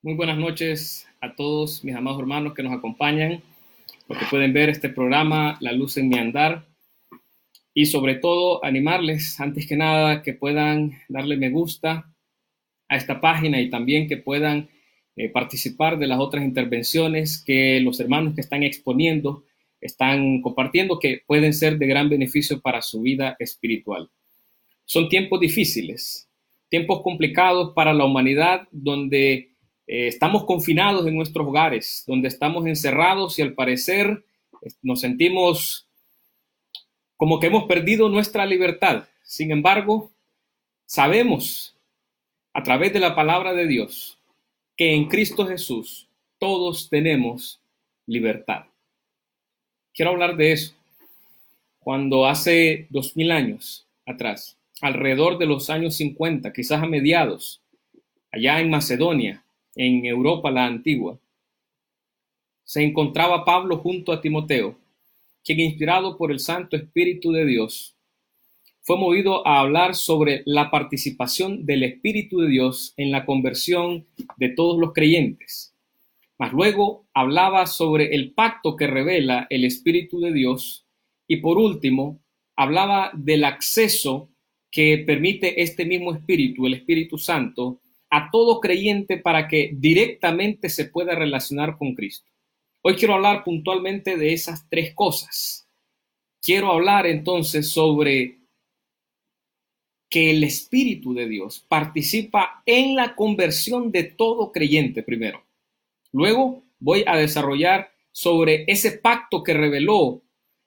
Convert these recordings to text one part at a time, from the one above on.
Muy buenas noches a todos mis amados hermanos que nos acompañan, porque pueden ver este programa, La Luz en mi Andar, y sobre todo animarles, antes que nada, que puedan darle me gusta a esta página y también que puedan eh, participar de las otras intervenciones que los hermanos que están exponiendo están compartiendo que pueden ser de gran beneficio para su vida espiritual. Son tiempos difíciles, tiempos complicados para la humanidad donde eh, estamos confinados en nuestros hogares, donde estamos encerrados y al parecer eh, nos sentimos como que hemos perdido nuestra libertad. Sin embargo, sabemos a través de la palabra de Dios que en Cristo Jesús todos tenemos libertad. Quiero hablar de eso. Cuando hace dos mil años atrás, alrededor de los años 50, quizás a mediados, allá en Macedonia, en Europa la antigua, se encontraba Pablo junto a Timoteo, quien inspirado por el Santo Espíritu de Dios, fue movido a hablar sobre la participación del Espíritu de Dios en la conversión de todos los creyentes. Mas luego hablaba sobre el pacto que revela el Espíritu de Dios y por último hablaba del acceso que permite este mismo Espíritu, el Espíritu Santo, a todo creyente para que directamente se pueda relacionar con Cristo. Hoy quiero hablar puntualmente de esas tres cosas. Quiero hablar entonces sobre que el Espíritu de Dios participa en la conversión de todo creyente primero. Luego voy a desarrollar sobre ese pacto que reveló,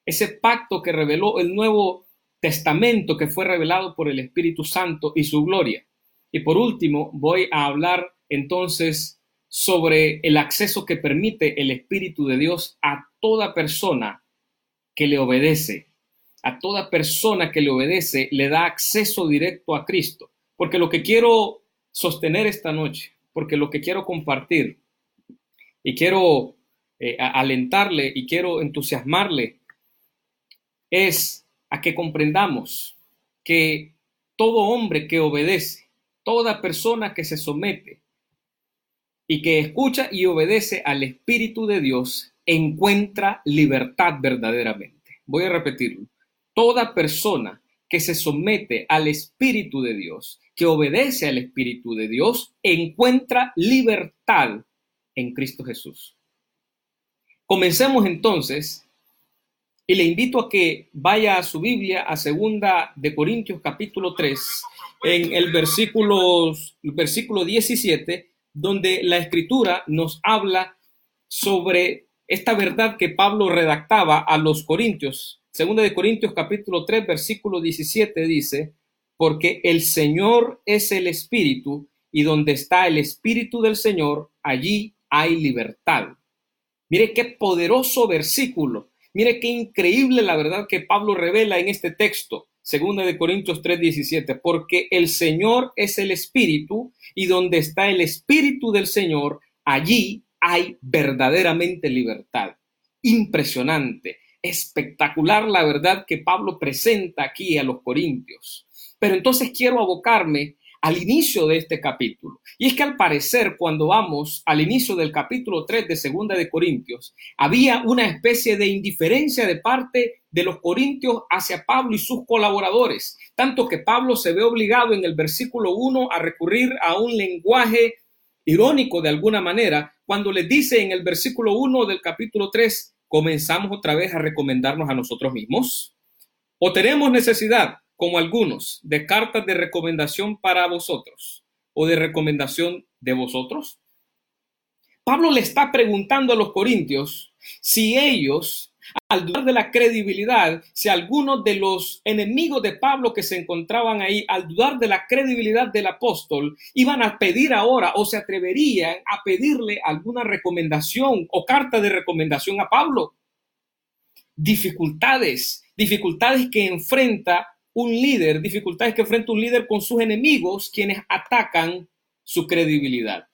ese pacto que reveló el Nuevo Testamento que fue revelado por el Espíritu Santo y su gloria. Y por último, voy a hablar entonces sobre el acceso que permite el Espíritu de Dios a toda persona que le obedece. A toda persona que le obedece le da acceso directo a Cristo. Porque lo que quiero sostener esta noche, porque lo que quiero compartir y quiero eh, alentarle y quiero entusiasmarle es a que comprendamos que todo hombre que obedece toda persona que se somete y que escucha y obedece al Espíritu de Dios encuentra libertad verdaderamente. Voy a repetirlo. Toda persona que se somete al Espíritu de Dios, que obedece al Espíritu de Dios, encuentra libertad en Cristo Jesús. Comencemos entonces y le invito a que vaya a su Biblia a segunda de Corintios capítulo 3 en el versículo, el versículo 17, donde la escritura nos habla sobre esta verdad que Pablo redactaba a los Corintios. Segunda de Corintios capítulo 3, versículo 17 dice, porque el Señor es el Espíritu, y donde está el Espíritu del Señor, allí hay libertad. Mire qué poderoso versículo. Mire qué increíble la verdad que Pablo revela en este texto. Segunda de Corintios 3:17, porque el Señor es el Espíritu y donde está el Espíritu del Señor, allí hay verdaderamente libertad. Impresionante, espectacular la verdad que Pablo presenta aquí a los Corintios. Pero entonces quiero abocarme al inicio de este capítulo. Y es que al parecer, cuando vamos al inicio del capítulo 3 de Segunda de Corintios, había una especie de indiferencia de parte de los corintios hacia Pablo y sus colaboradores, tanto que Pablo se ve obligado en el versículo 1 a recurrir a un lenguaje irónico de alguna manera, cuando les dice en el versículo 1 del capítulo 3, comenzamos otra vez a recomendarnos a nosotros mismos. ¿O tenemos necesidad como algunos, de cartas de recomendación para vosotros o de recomendación de vosotros? Pablo le está preguntando a los corintios si ellos, al dudar de la credibilidad, si algunos de los enemigos de Pablo que se encontraban ahí, al dudar de la credibilidad del apóstol, iban a pedir ahora o se atreverían a pedirle alguna recomendación o carta de recomendación a Pablo. Dificultades, dificultades que enfrenta un líder, dificultades que enfrenta un líder con sus enemigos, quienes atacan su credibilidad.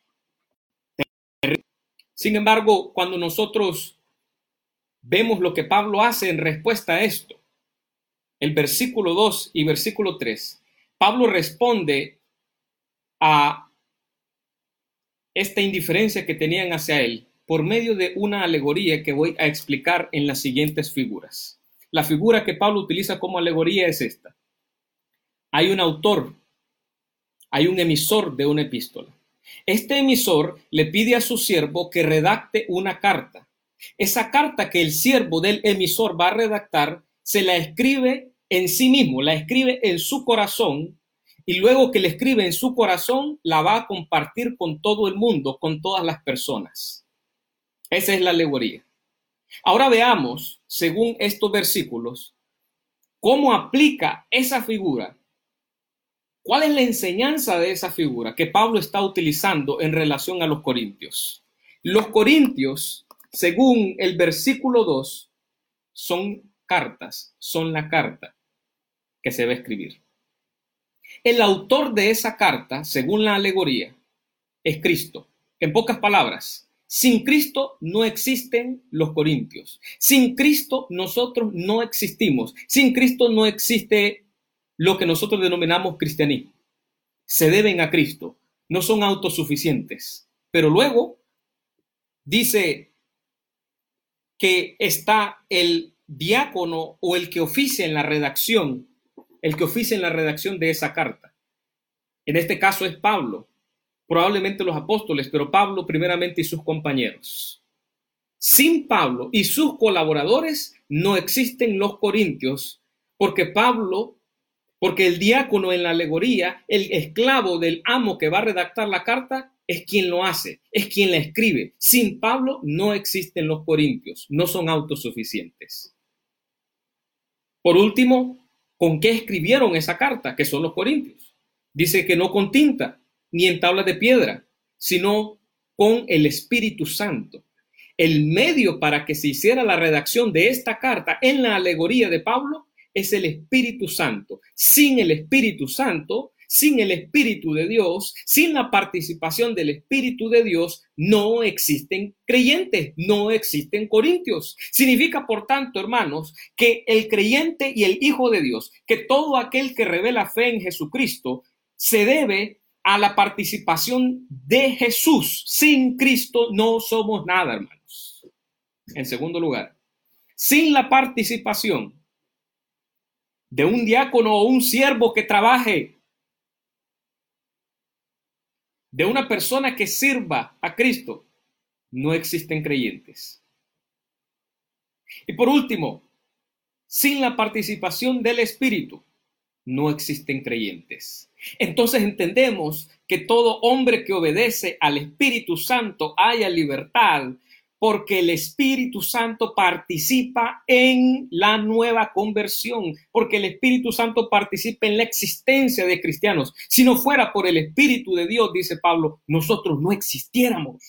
Sin embargo, cuando nosotros vemos lo que Pablo hace en respuesta a esto, el versículo 2 y versículo 3, Pablo responde a esta indiferencia que tenían hacia él por medio de una alegoría que voy a explicar en las siguientes figuras. La figura que Pablo utiliza como alegoría es esta. Hay un autor, hay un emisor de una epístola. Este emisor le pide a su siervo que redacte una carta. Esa carta que el siervo del emisor va a redactar se la escribe en sí mismo, la escribe en su corazón y luego que le escribe en su corazón la va a compartir con todo el mundo, con todas las personas. Esa es la alegoría. Ahora veamos, según estos versículos, cómo aplica esa figura. ¿Cuál es la enseñanza de esa figura que Pablo está utilizando en relación a los corintios? Los corintios, según el versículo 2, son cartas, son la carta que se va a escribir. El autor de esa carta, según la alegoría, es Cristo. En pocas palabras, sin Cristo no existen los corintios. Sin Cristo nosotros no existimos. Sin Cristo no existe lo que nosotros denominamos cristianismo. Se deben a Cristo. No son autosuficientes. Pero luego dice que está el diácono o el que oficia en la redacción, el que oficia en la redacción de esa carta. En este caso es Pablo, probablemente los apóstoles, pero Pablo primeramente y sus compañeros. Sin Pablo y sus colaboradores no existen los corintios, porque Pablo, porque el diácono en la alegoría, el esclavo del amo que va a redactar la carta, es quien lo hace, es quien la escribe. Sin Pablo no existen los corintios, no son autosuficientes. Por último, ¿con qué escribieron esa carta? Que son los corintios. Dice que no con tinta, ni en tabla de piedra, sino con el Espíritu Santo. El medio para que se hiciera la redacción de esta carta en la alegoría de Pablo es el Espíritu Santo. Sin el Espíritu Santo, sin el Espíritu de Dios, sin la participación del Espíritu de Dios, no existen creyentes, no existen corintios. Significa, por tanto, hermanos, que el creyente y el Hijo de Dios, que todo aquel que revela fe en Jesucristo, se debe a la participación de Jesús. Sin Cristo no somos nada, hermanos. En segundo lugar, sin la participación de un diácono o un siervo que trabaje, de una persona que sirva a Cristo, no existen creyentes. Y por último, sin la participación del Espíritu, no existen creyentes. Entonces entendemos que todo hombre que obedece al Espíritu Santo haya libertad porque el Espíritu Santo participa en la nueva conversión, porque el Espíritu Santo participa en la existencia de cristianos. Si no fuera por el Espíritu de Dios, dice Pablo, nosotros no existiéramos.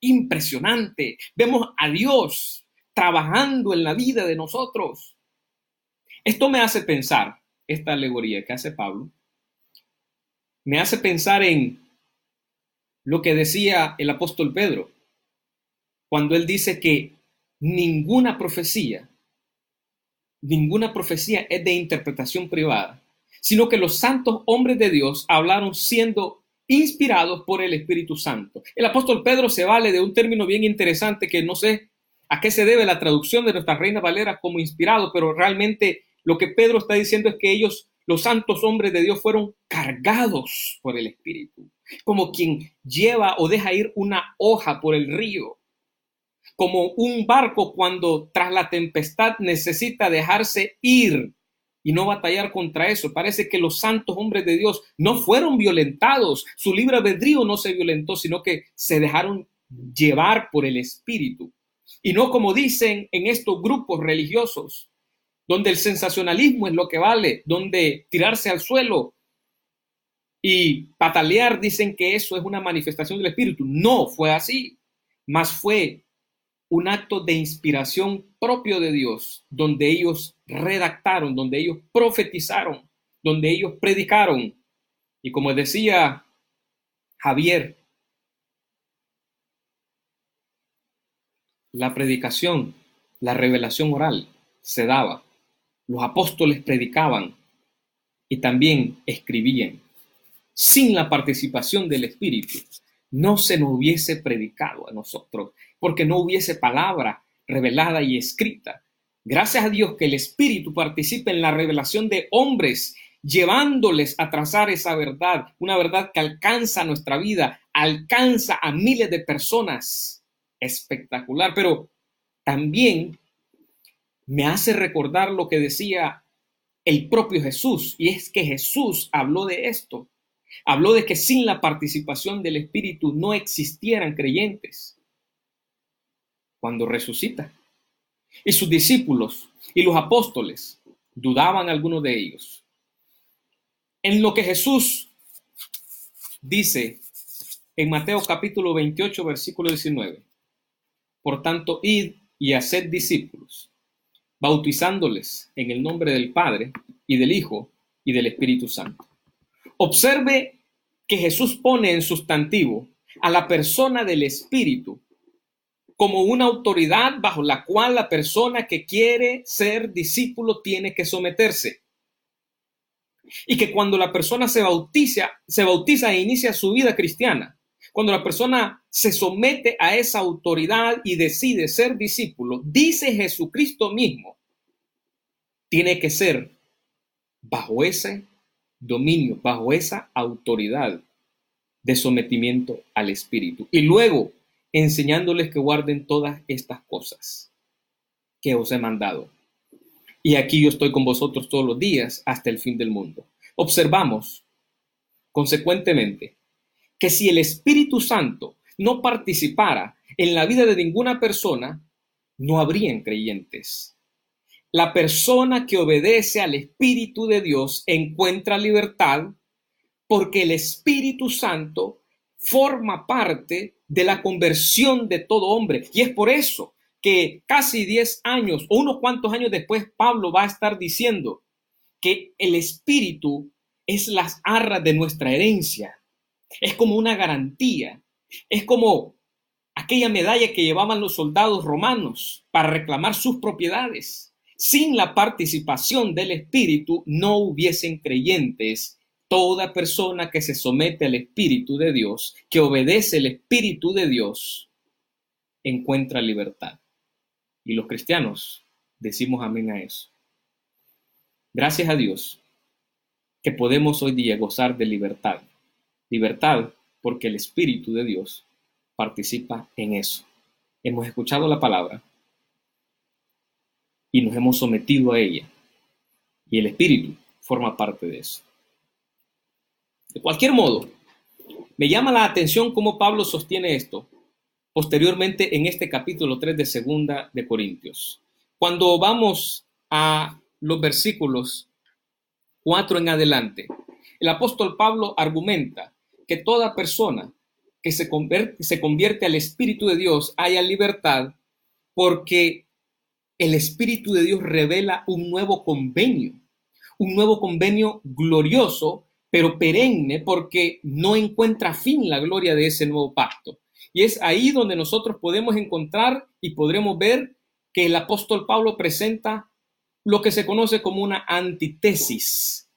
Impresionante. Vemos a Dios trabajando en la vida de nosotros. Esto me hace pensar, esta alegoría que hace Pablo, me hace pensar en lo que decía el apóstol Pedro, cuando él dice que ninguna profecía, ninguna profecía es de interpretación privada, sino que los santos hombres de Dios hablaron siendo inspirados por el Espíritu Santo. El apóstol Pedro se vale de un término bien interesante que no sé a qué se debe la traducción de nuestra Reina Valera como inspirado, pero realmente lo que Pedro está diciendo es que ellos los santos hombres de Dios fueron cargados por el Espíritu, como quien lleva o deja ir una hoja por el río, como un barco cuando tras la tempestad necesita dejarse ir y no batallar contra eso. Parece que los santos hombres de Dios no fueron violentados, su libre albedrío no se violentó, sino que se dejaron llevar por el Espíritu. Y no como dicen en estos grupos religiosos, donde el sensacionalismo es lo que vale, donde tirarse al suelo y patalear dicen que eso es una manifestación del Espíritu. No fue así, más fue un acto de inspiración propio de Dios, donde ellos redactaron, donde ellos profetizaron, donde ellos predicaron. Y como decía Javier, la predicación, la revelación oral se daba los apóstoles predicaban y también escribían. Sin la participación del Espíritu, no se nos hubiese predicado a nosotros, porque no hubiese palabra revelada y escrita. Gracias a Dios que el Espíritu participa en la revelación de hombres, llevándoles a trazar esa verdad, una verdad que alcanza nuestra vida, alcanza a miles de personas. Espectacular, pero también me hace recordar lo que decía el propio Jesús, y es que Jesús habló de esto. Habló de que sin la participación del Espíritu no existieran creyentes. Cuando resucita. Y sus discípulos y los apóstoles dudaban algunos de ellos. En lo que Jesús dice en Mateo capítulo 28, versículo 19. Por tanto, id y haced discípulos, bautizándoles en el nombre del Padre y del Hijo y del Espíritu Santo. Observe que Jesús pone en sustantivo a la persona del Espíritu como una autoridad bajo la cual la persona que quiere ser discípulo tiene que someterse. Y que cuando la persona se bautiza, se bautiza e inicia su vida cristiana, cuando la persona se somete a esa autoridad y decide ser discípulo, dice Jesucristo mismo, tiene que ser bajo ese dominio, bajo esa autoridad de sometimiento al Espíritu. Y luego enseñándoles que guarden todas estas cosas que os he mandado. Y aquí yo estoy con vosotros todos los días hasta el fin del mundo. Observamos, consecuentemente, que si el Espíritu Santo no participara en la vida de ninguna persona, no habrían creyentes. La persona que obedece al Espíritu de Dios encuentra libertad porque el Espíritu Santo forma parte de la conversión de todo hombre. Y es por eso que casi 10 años o unos cuantos años después Pablo va a estar diciendo que el Espíritu es las arras de nuestra herencia. Es como una garantía. Es como aquella medalla que llevaban los soldados romanos para reclamar sus propiedades. Sin la participación del Espíritu no hubiesen creyentes Toda persona que se somete al Espíritu de Dios, que obedece el Espíritu de Dios, encuentra libertad. Y los cristianos decimos amén a eso. Gracias a Dios que podemos hoy día gozar de libertad. Libertad porque el Espíritu de Dios participa en eso. Hemos escuchado la palabra y nos hemos sometido a ella. Y el Espíritu forma parte de eso. De cualquier modo, me llama la atención cómo Pablo sostiene esto posteriormente en este capítulo 3 de Segunda de Corintios. Cuando vamos a los versículos 4 en adelante, el apóstol Pablo argumenta que toda persona que se convierte, se convierte al Espíritu de Dios haya libertad porque el Espíritu de Dios revela un nuevo convenio, un nuevo convenio glorioso pero perenne porque no encuentra fin la gloria de ese nuevo pacto. Y es ahí donde nosotros podemos encontrar y podremos ver que el apóstol Pablo presenta lo que se conoce como una antítesis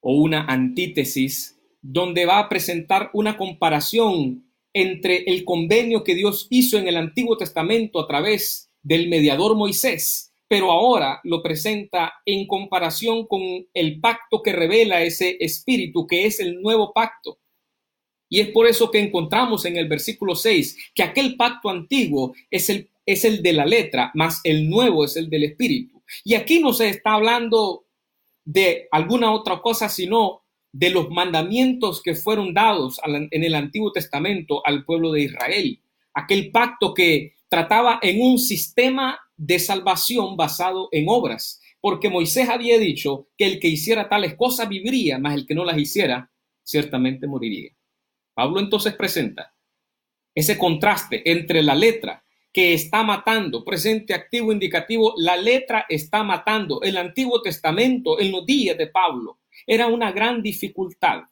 o una antítesis, donde va a presentar una comparación entre el convenio que Dios hizo en el Antiguo Testamento a través del mediador Moisés pero ahora lo presenta en comparación con el pacto que revela ese espíritu, que es el nuevo pacto. Y es por eso que encontramos en el versículo 6 que aquel pacto antiguo es el, es el de la letra, más el nuevo es el del espíritu. Y aquí no se está hablando de alguna otra cosa, sino de los mandamientos que fueron dados en el Antiguo Testamento al pueblo de Israel. Aquel pacto que trataba en un sistema de salvación basado en obras, porque Moisés había dicho que el que hiciera tales cosas viviría, mas el que no las hiciera ciertamente moriría. Pablo entonces presenta ese contraste entre la letra que está matando, presente, activo, indicativo, la letra está matando. El Antiguo Testamento en los días de Pablo era una gran dificultad.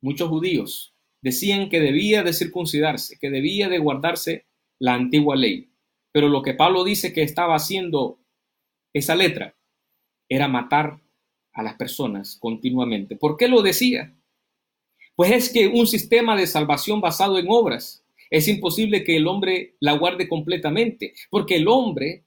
Muchos judíos decían que debía de circuncidarse, que debía de guardarse la antigua ley. Pero lo que Pablo dice que estaba haciendo esa letra era matar a las personas continuamente. ¿Por qué lo decía? Pues es que un sistema de salvación basado en obras es imposible que el hombre la guarde completamente, porque el hombre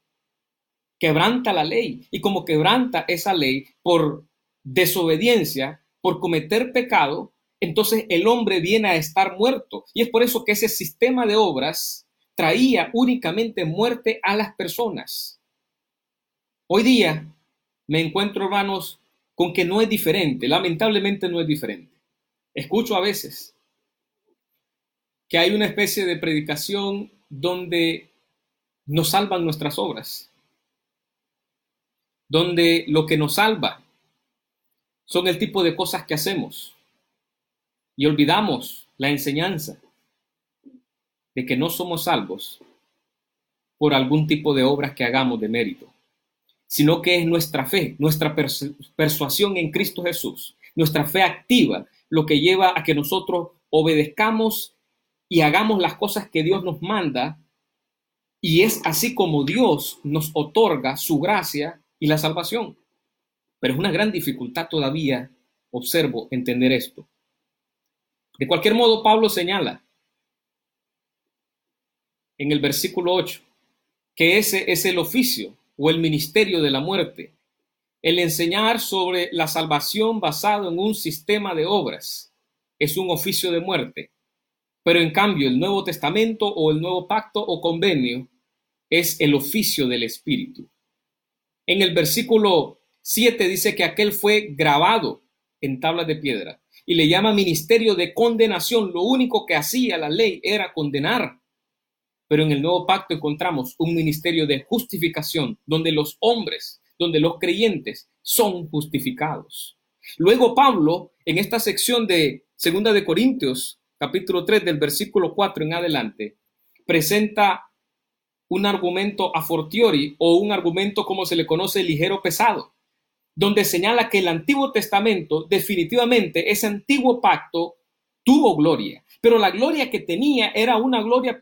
quebranta la ley y como quebranta esa ley por desobediencia, por cometer pecado, entonces el hombre viene a estar muerto. Y es por eso que ese sistema de obras traía únicamente muerte a las personas. Hoy día me encuentro, hermanos, con que no es diferente, lamentablemente no es diferente. Escucho a veces que hay una especie de predicación donde nos salvan nuestras obras, donde lo que nos salva son el tipo de cosas que hacemos y olvidamos la enseñanza de que no somos salvos por algún tipo de obras que hagamos de mérito, sino que es nuestra fe, nuestra persuasión en Cristo Jesús, nuestra fe activa, lo que lleva a que nosotros obedezcamos y hagamos las cosas que Dios nos manda. Y es así como Dios nos otorga su gracia y la salvación. Pero es una gran dificultad todavía, observo, entender esto. De cualquier modo, Pablo señala en el versículo 8 que ese es el oficio o el ministerio de la muerte, el enseñar sobre la salvación basado en un sistema de obras. Es un oficio de muerte. Pero en cambio, el Nuevo Testamento o el Nuevo Pacto o Convenio es el oficio del Espíritu. En el versículo 7 dice que aquel fue grabado en tablas de piedra y le llama ministerio de condenación. Lo único que hacía la ley era condenar. Pero en el nuevo pacto encontramos un ministerio de justificación, donde los hombres, donde los creyentes son justificados. Luego Pablo, en esta sección de Segunda de Corintios, capítulo 3 del versículo 4 en adelante, presenta un argumento a fortiori o un argumento como se le conoce ligero pesado, donde señala que el Antiguo Testamento definitivamente, ese antiguo pacto tuvo gloria, pero la gloria que tenía era una gloria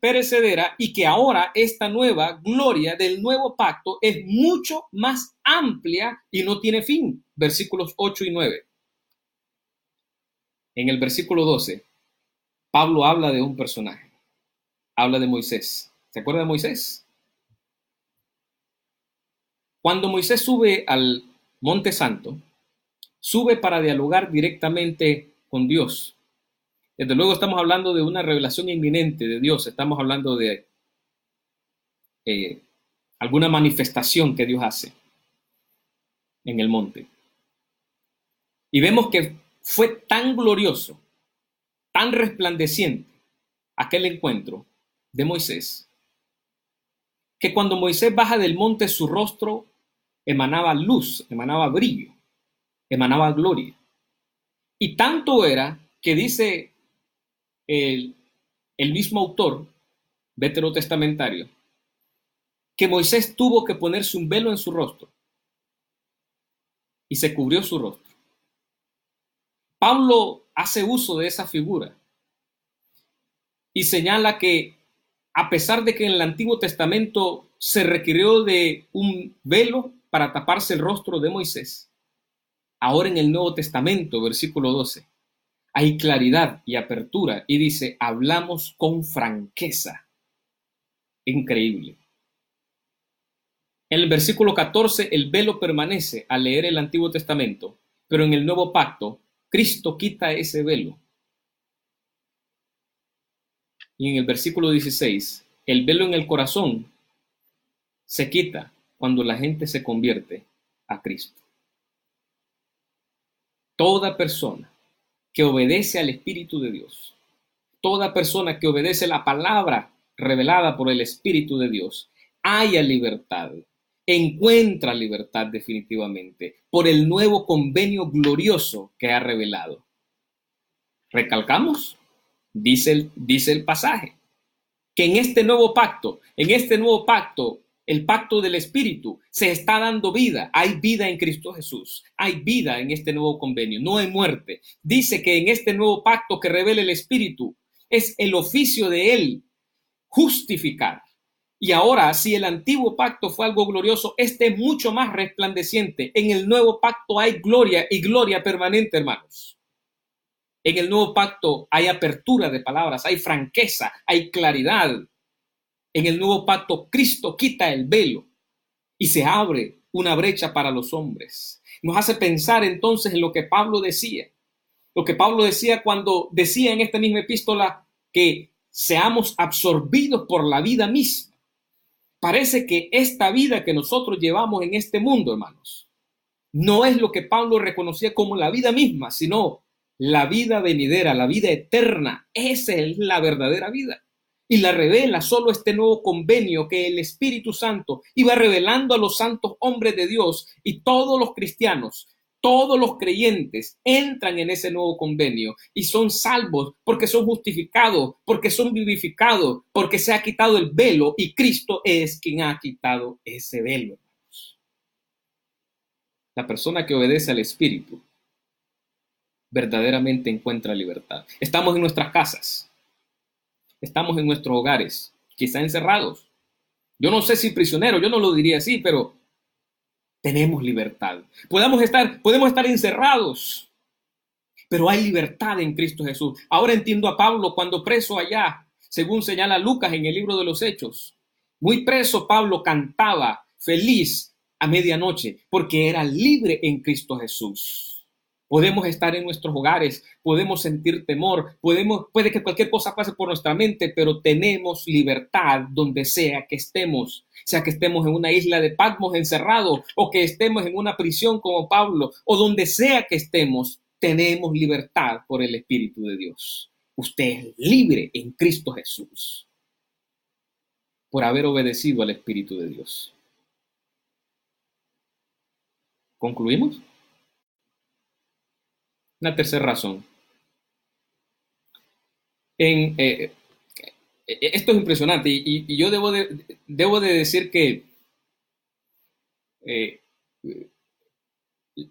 perecedera y que ahora esta nueva gloria del nuevo pacto es mucho más amplia y no tiene fin. Versículos 8 y 9 en el versículo 12, Pablo habla de un personaje. Habla de Moisés. ¿Se acuerda de Moisés? Cuando Moisés sube al Monte Santo, sube para dialogar directamente con Dios. Desde luego estamos hablando de una revelación inminente de Dios, estamos hablando de eh, alguna manifestación que Dios hace en el monte. Y vemos que fue tan glorioso, tan resplandeciente aquel encuentro de Moisés, que cuando Moisés baja del monte su rostro emanaba luz, emanaba brillo, emanaba gloria. Y tanto era que dice el, el mismo autor veterotestamentario, que Moisés tuvo que ponerse un velo en su rostro y se cubrió su rostro. Pablo hace uso de esa figura y señala que a pesar de que en el Antiguo Testamento se requirió de un velo para taparse el rostro de Moisés, ahora en el Nuevo Testamento, versículo 12, hay claridad y apertura y dice, hablamos con franqueza. Increíble. En el versículo 14, el velo permanece al leer el Antiguo Testamento, pero en el Nuevo Pacto Cristo quita ese velo. Y en el versículo 16, el velo en el corazón se quita cuando la gente se convierte a Cristo. Toda persona que obedece al Espíritu de Dios, toda persona que obedece la palabra revelada por el Espíritu de Dios, haya libertad encuentra libertad definitivamente por el nuevo convenio glorioso que ha revelado. Recalcamos, dice el, dice el pasaje, que en este nuevo pacto, en este nuevo pacto, el pacto del Espíritu, se está dando vida. Hay vida en Cristo Jesús. Hay vida en este nuevo convenio. No hay muerte. Dice que en este nuevo pacto que revela el Espíritu es el oficio de Él justificar, y ahora, si el antiguo pacto fue algo glorioso, este es mucho más resplandeciente. En el nuevo pacto hay gloria y gloria permanente, hermanos. En el nuevo pacto hay apertura de palabras, hay franqueza, hay claridad. En el nuevo pacto Cristo quita el velo y se abre una brecha para los hombres. Nos hace pensar entonces en lo que Pablo decía. Lo que Pablo decía cuando decía en esta misma epístola que seamos absorbidos por la vida misma. Parece que esta vida que nosotros llevamos en este mundo, hermanos, no es lo que Pablo reconocía como la vida misma, sino la vida venidera, la vida eterna. Esa es la verdadera vida. Y la revela solo este nuevo convenio que el Espíritu Santo iba revelando a los santos hombres de Dios y todos los cristianos todos los creyentes entran en ese nuevo convenio y son salvos porque son justificados, porque son vivificados, porque se ha quitado el velo y Cristo es quien ha quitado ese velo. La persona que obedece al Espíritu verdaderamente encuentra libertad. Estamos en nuestras casas, estamos en nuestros hogares, quizá encerrados. Yo no sé si prisioneros, yo no lo diría así, pero tenemos libertad. Podemos estar, podemos estar encerrados, pero hay libertad en Cristo Jesús. Ahora entiendo a Pablo cuando preso allá, según señala Lucas en el libro de los Hechos. Muy preso, Pablo cantaba feliz a medianoche porque era libre en Cristo Jesús. Podemos estar en nuestros hogares, podemos sentir temor, podemos, puede que cualquier cosa pase por nuestra mente, pero tenemos libertad donde sea que estemos, sea que estemos en una isla de Patmos encerrado o que estemos en una prisión como Pablo o donde sea que estemos, tenemos libertad por el Espíritu de Dios. Usted es libre en Cristo Jesús por haber obedecido al Espíritu de Dios. ¿Concluimos? Una tercera razón. Eh, eh, esto es impresionante y, yo debo de, debo de decir que eh,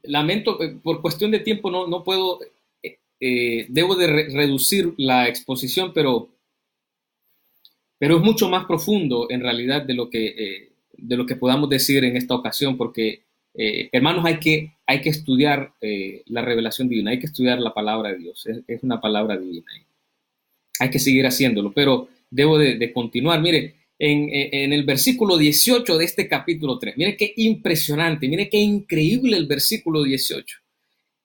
lamento, por cuestión de tiempo no, no puedo, debo de reducir la exposición, pero, pero es mucho más profundo en realidad de lo que, de lo que podamos decir en esta ocasión, porque eh, hermanos, hay que, hay que estudiar eh, la revelación divina, hay que estudiar la palabra de Dios, es, una palabra divina. Hay que seguir haciéndolo, pero debo de, continuar. Mire, en, el versículo 18 de este capítulo 3, mire qué impresionante, mire qué increíble el versículo 18.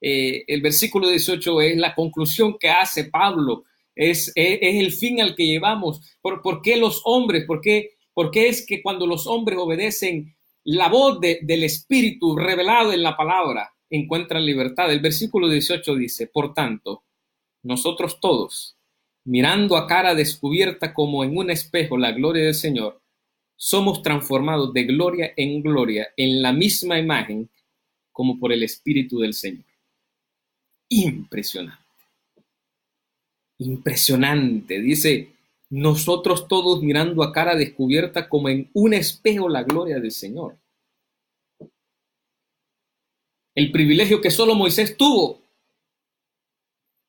Eh, el versículo 18 es la conclusión que hace Pablo, es, es, el fin al que llevamos. ¿Por, por qué los hombres? ¿Por qué, ¿Por qué es que cuando los hombres obedecen la voz del Espíritu revelado en la palabra encuentra libertad. El versículo 18 dice, por tanto, nosotros todos, mirando a cara descubierta como en un espejo la gloria del Señor, somos transformados de gloria en gloria en la misma imagen como por el Espíritu del Señor. Impresionante. Impresionante. Dice, nosotros todos mirando a cara descubierta como en un espejo la gloria del Señor. El privilegio que solo Moisés tuvo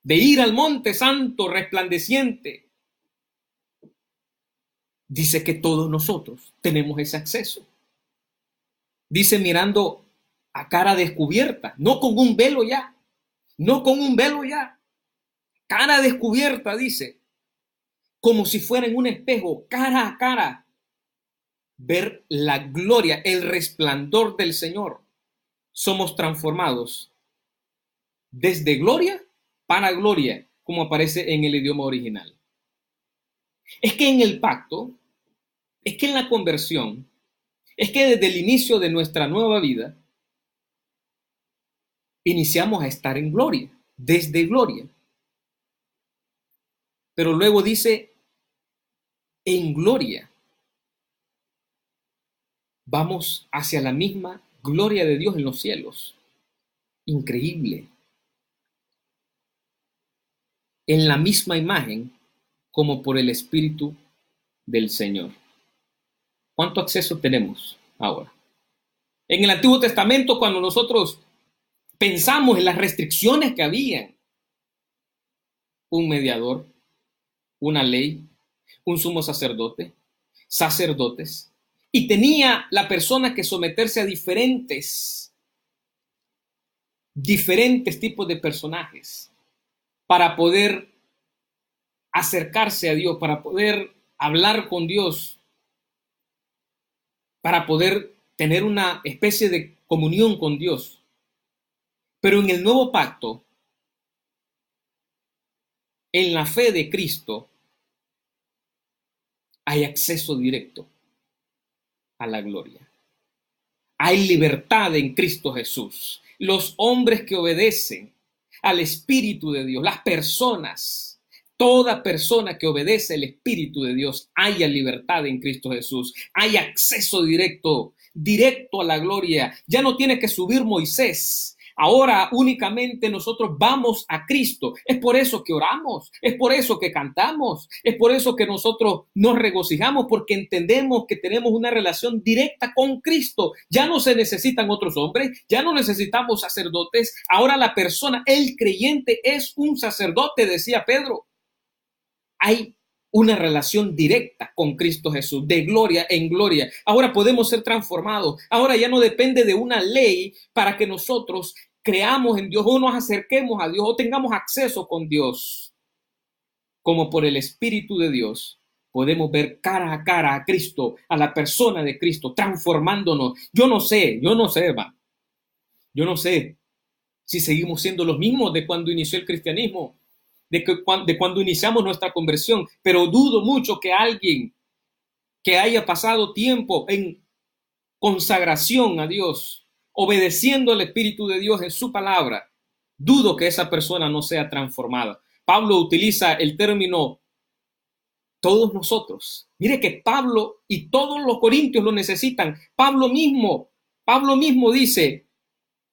de ir al monte santo resplandeciente. Dice que todos nosotros tenemos ese acceso. Dice mirando a cara descubierta, no con un velo ya, no con un velo ya. Cara descubierta, dice como si fuera en un espejo, cara a cara, ver la gloria, el resplandor del Señor. Somos transformados desde gloria para gloria, como aparece en el idioma original. Es que en el pacto, es que en la conversión, es que desde el inicio de nuestra nueva vida, iniciamos a estar en gloria, desde gloria. Pero luego dice, en gloria. Vamos hacia la misma gloria de Dios en los cielos. Increíble. En la misma imagen como por el Espíritu del Señor. ¿Cuánto acceso tenemos ahora? En el Antiguo Testamento, cuando nosotros pensamos en las restricciones que había, un mediador, una ley, un sumo sacerdote, sacerdotes, y tenía la persona que someterse a diferentes, diferentes tipos de personajes para poder acercarse a Dios, para poder hablar con Dios, para poder tener una especie de comunión con Dios. Pero en el nuevo pacto, en la fe de Cristo, hay acceso directo a la gloria. Hay libertad en Cristo Jesús. Los hombres que obedecen al Espíritu de Dios, las personas, toda persona que obedece al Espíritu de Dios, haya libertad en Cristo Jesús. Hay acceso directo, directo a la gloria. Ya no tiene que subir Moisés Ahora únicamente nosotros vamos a Cristo. Es por eso que oramos, es por eso que cantamos, es por eso que nosotros nos regocijamos, porque entendemos que tenemos una relación directa con Cristo. Ya no se necesitan otros hombres, ya no necesitamos sacerdotes. Ahora la persona, el creyente es un sacerdote, decía Pedro. Hay una relación directa con Cristo Jesús, de gloria en gloria. Ahora podemos ser transformados. Ahora ya no depende de una ley para que nosotros creamos en Dios o nos acerquemos a Dios o tengamos acceso con Dios. Como por el Espíritu de Dios podemos ver cara a cara a Cristo, a la persona de Cristo, transformándonos. Yo no sé, yo no sé, va. Yo no sé si seguimos siendo los mismos de cuando inició el cristianismo, de, que, de cuando iniciamos nuestra conversión, pero dudo mucho que alguien que haya pasado tiempo en consagración a Dios obedeciendo al Espíritu de Dios en su palabra, dudo que esa persona no sea transformada. Pablo utiliza el término todos nosotros. Mire que Pablo y todos los corintios lo necesitan. Pablo mismo, Pablo mismo dice,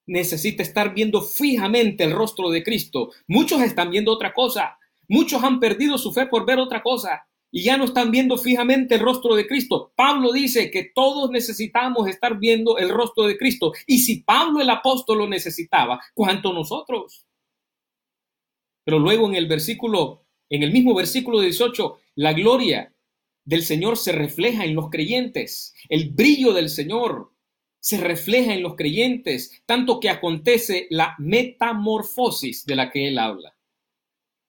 necesita estar viendo fijamente el rostro de Cristo. Muchos están viendo otra cosa. Muchos han perdido su fe por ver otra cosa y ya no están viendo fijamente el rostro de Cristo. Pablo dice que todos necesitamos estar viendo el rostro de Cristo. Y si Pablo el apóstol lo necesitaba, ¿cuánto nosotros? Pero luego en el versículo, en el mismo versículo 18, la gloria del Señor se refleja en los creyentes. El brillo del Señor se refleja en los creyentes, tanto que acontece la metamorfosis de la que él habla.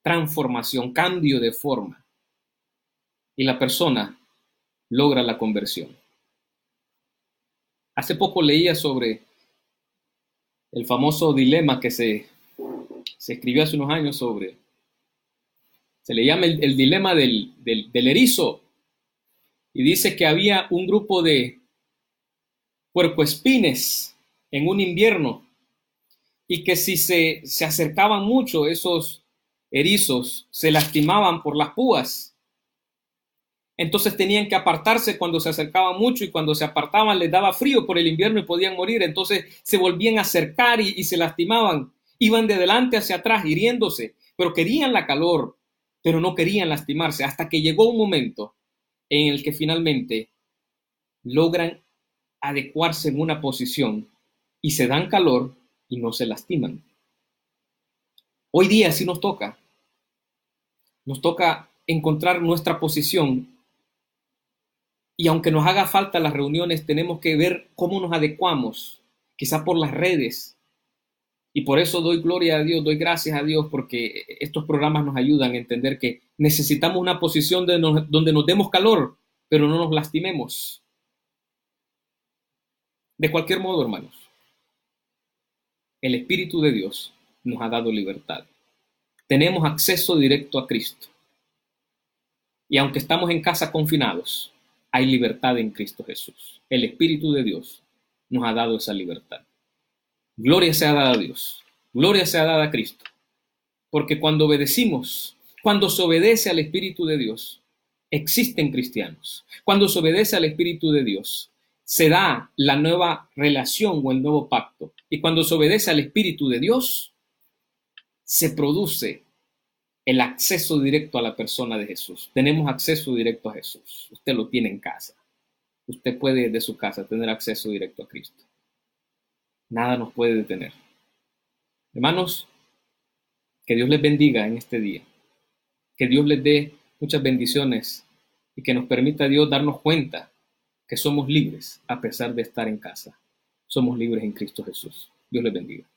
Transformación, cambio de forma y la persona logra la conversión. Hace poco leía sobre el famoso dilema que se, se escribió hace unos años sobre, se le llama el, dilema del, del, erizo, y dice que había un grupo de puercoespines en un invierno y que si se, se acercaban mucho esos erizos, se lastimaban por las púas entonces tenían que apartarse cuando se acercaban mucho y cuando se apartaban les daba frío por el invierno y podían morir. Entonces se volvían a acercar y, se lastimaban. Iban de delante hacia atrás hiriéndose, pero querían la calor, pero no querían lastimarse hasta que llegó un momento en el que finalmente logran adecuarse en una posición y se dan calor y no se lastiman. Hoy día sí nos toca. Nos toca encontrar nuestra posición y aunque nos haga falta las reuniones, tenemos que ver cómo nos adecuamos, quizá por las redes. Y por eso doy gloria a Dios, doy gracias a Dios, porque estos programas nos ayudan a entender que necesitamos una posición donde nos demos calor, pero no nos lastimemos. De cualquier modo, hermanos, el Espíritu de Dios nos ha dado libertad. Tenemos acceso directo a Cristo. Y aunque estamos en casa confinados, hay libertad en Cristo Jesús. El Espíritu de Dios nos ha dado esa libertad. Gloria sea dada a Dios. Gloria sea dada a Cristo. Porque cuando obedecimos, cuando se obedece al Espíritu de Dios, existen cristianos. Cuando se obedece al Espíritu de Dios, se da la nueva relación o el nuevo pacto. Y cuando se obedece al Espíritu de Dios, se produce el acceso directo a la persona de Jesús. Tenemos acceso directo a Jesús. Usted lo tiene en casa. Usted puede de su casa tener acceso directo a Cristo. Nada nos puede detener. Hermanos, que Dios les bendiga en este día. Que Dios les dé muchas bendiciones y que nos permita Dios darnos cuenta que somos libres a pesar de estar en casa. Somos libres en Cristo Jesús. Dios les bendiga.